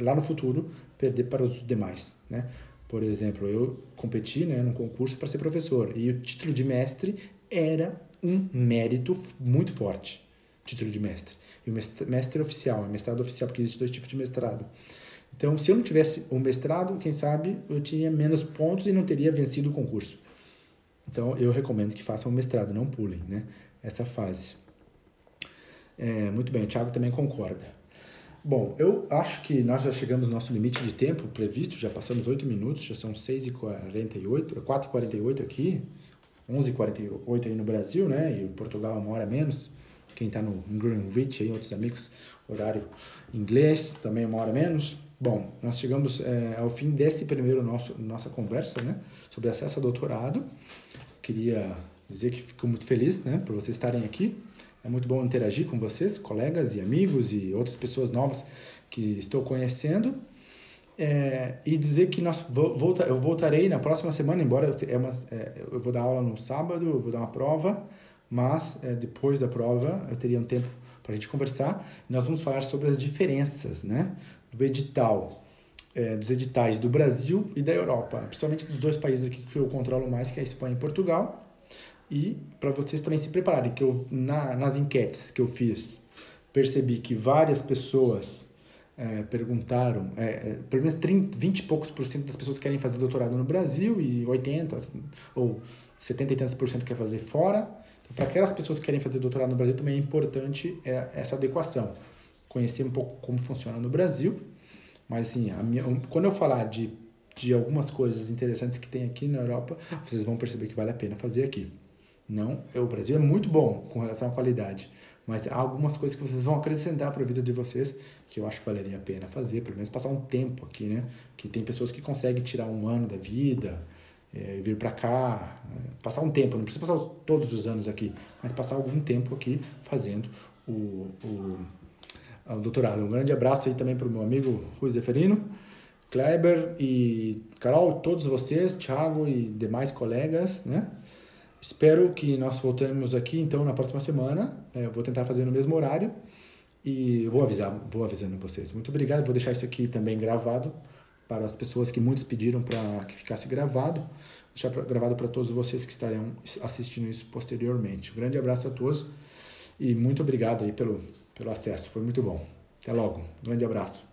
lá no futuro, perder para os demais, né? Por exemplo, eu competi né, num concurso para ser professor e o título de mestre era um mérito muito forte. Título de mestre. E o mestre oficial, mestrado oficial, porque existe dois tipos de mestrado. Então, se eu não tivesse o mestrado, quem sabe eu tinha menos pontos e não teria vencido o concurso. Então, eu recomendo que façam o mestrado, não pulem né, essa fase. É, muito bem, o Thiago também concorda. Bom, eu acho que nós já chegamos no nosso limite de tempo previsto, já passamos 8 minutos, já são 6h48, 4h48 é aqui, 11h48 aí no Brasil, né? E Portugal uma hora menos. Quem está no Greenwich aí, outros amigos, horário inglês, também uma hora menos. Bom, nós chegamos é, ao fim desse primeiro nosso nossa conversa, né? Sobre acesso a doutorado. Queria dizer que fico muito feliz, né? Por vocês estarem aqui. É muito bom interagir com vocês, colegas e amigos e outras pessoas novas que estou conhecendo. É, e dizer que nós volta, eu voltarei na próxima semana, embora eu, é uma, é, eu vou dar aula no sábado, eu vou dar uma prova, mas é, depois da prova eu teria um tempo para a gente conversar. nós vamos falar sobre as diferenças né, do edital, é, dos editais do Brasil e da Europa, principalmente dos dois países aqui que eu controlo mais, que é a Espanha e Portugal e para vocês também se prepararem, que eu, na, nas enquetes que eu fiz, percebi que várias pessoas é, perguntaram, é, é, pelo menos 30, 20 e poucos por cento das pessoas querem fazer doutorado no Brasil e 80 ou 70 e tantos por cento quer fazer fora. Então, para aquelas pessoas que querem fazer doutorado no Brasil, também é importante é, essa adequação. Conhecer um pouco como funciona no Brasil. Mas, assim, minha, quando eu falar de de algumas coisas interessantes que tem aqui na Europa, vocês vão perceber que vale a pena fazer aqui. Não, o Brasil é muito bom com relação à qualidade, mas há algumas coisas que vocês vão acrescentar para a vida de vocês que eu acho que valeria a pena fazer, pelo menos passar um tempo aqui, né? Que tem pessoas que conseguem tirar um ano da vida, é, vir para cá, é, passar um tempo, não precisa passar todos os anos aqui, mas passar algum tempo aqui fazendo o, o, o doutorado. Um grande abraço aí também para o meu amigo Rui Zeferino, Kleber e Carol, todos vocês, Thiago e demais colegas, né? Espero que nós voltemos aqui então na próxima semana. É, vou tentar fazer no mesmo horário e vou avisar, vou avisando vocês. Muito obrigado. Vou deixar isso aqui também gravado para as pessoas que muitos pediram para que ficasse gravado. Vou deixar gravado para todos vocês que estarão assistindo isso posteriormente. Um grande abraço a todos e muito obrigado aí pelo, pelo acesso. Foi muito bom. Até logo. Um grande abraço.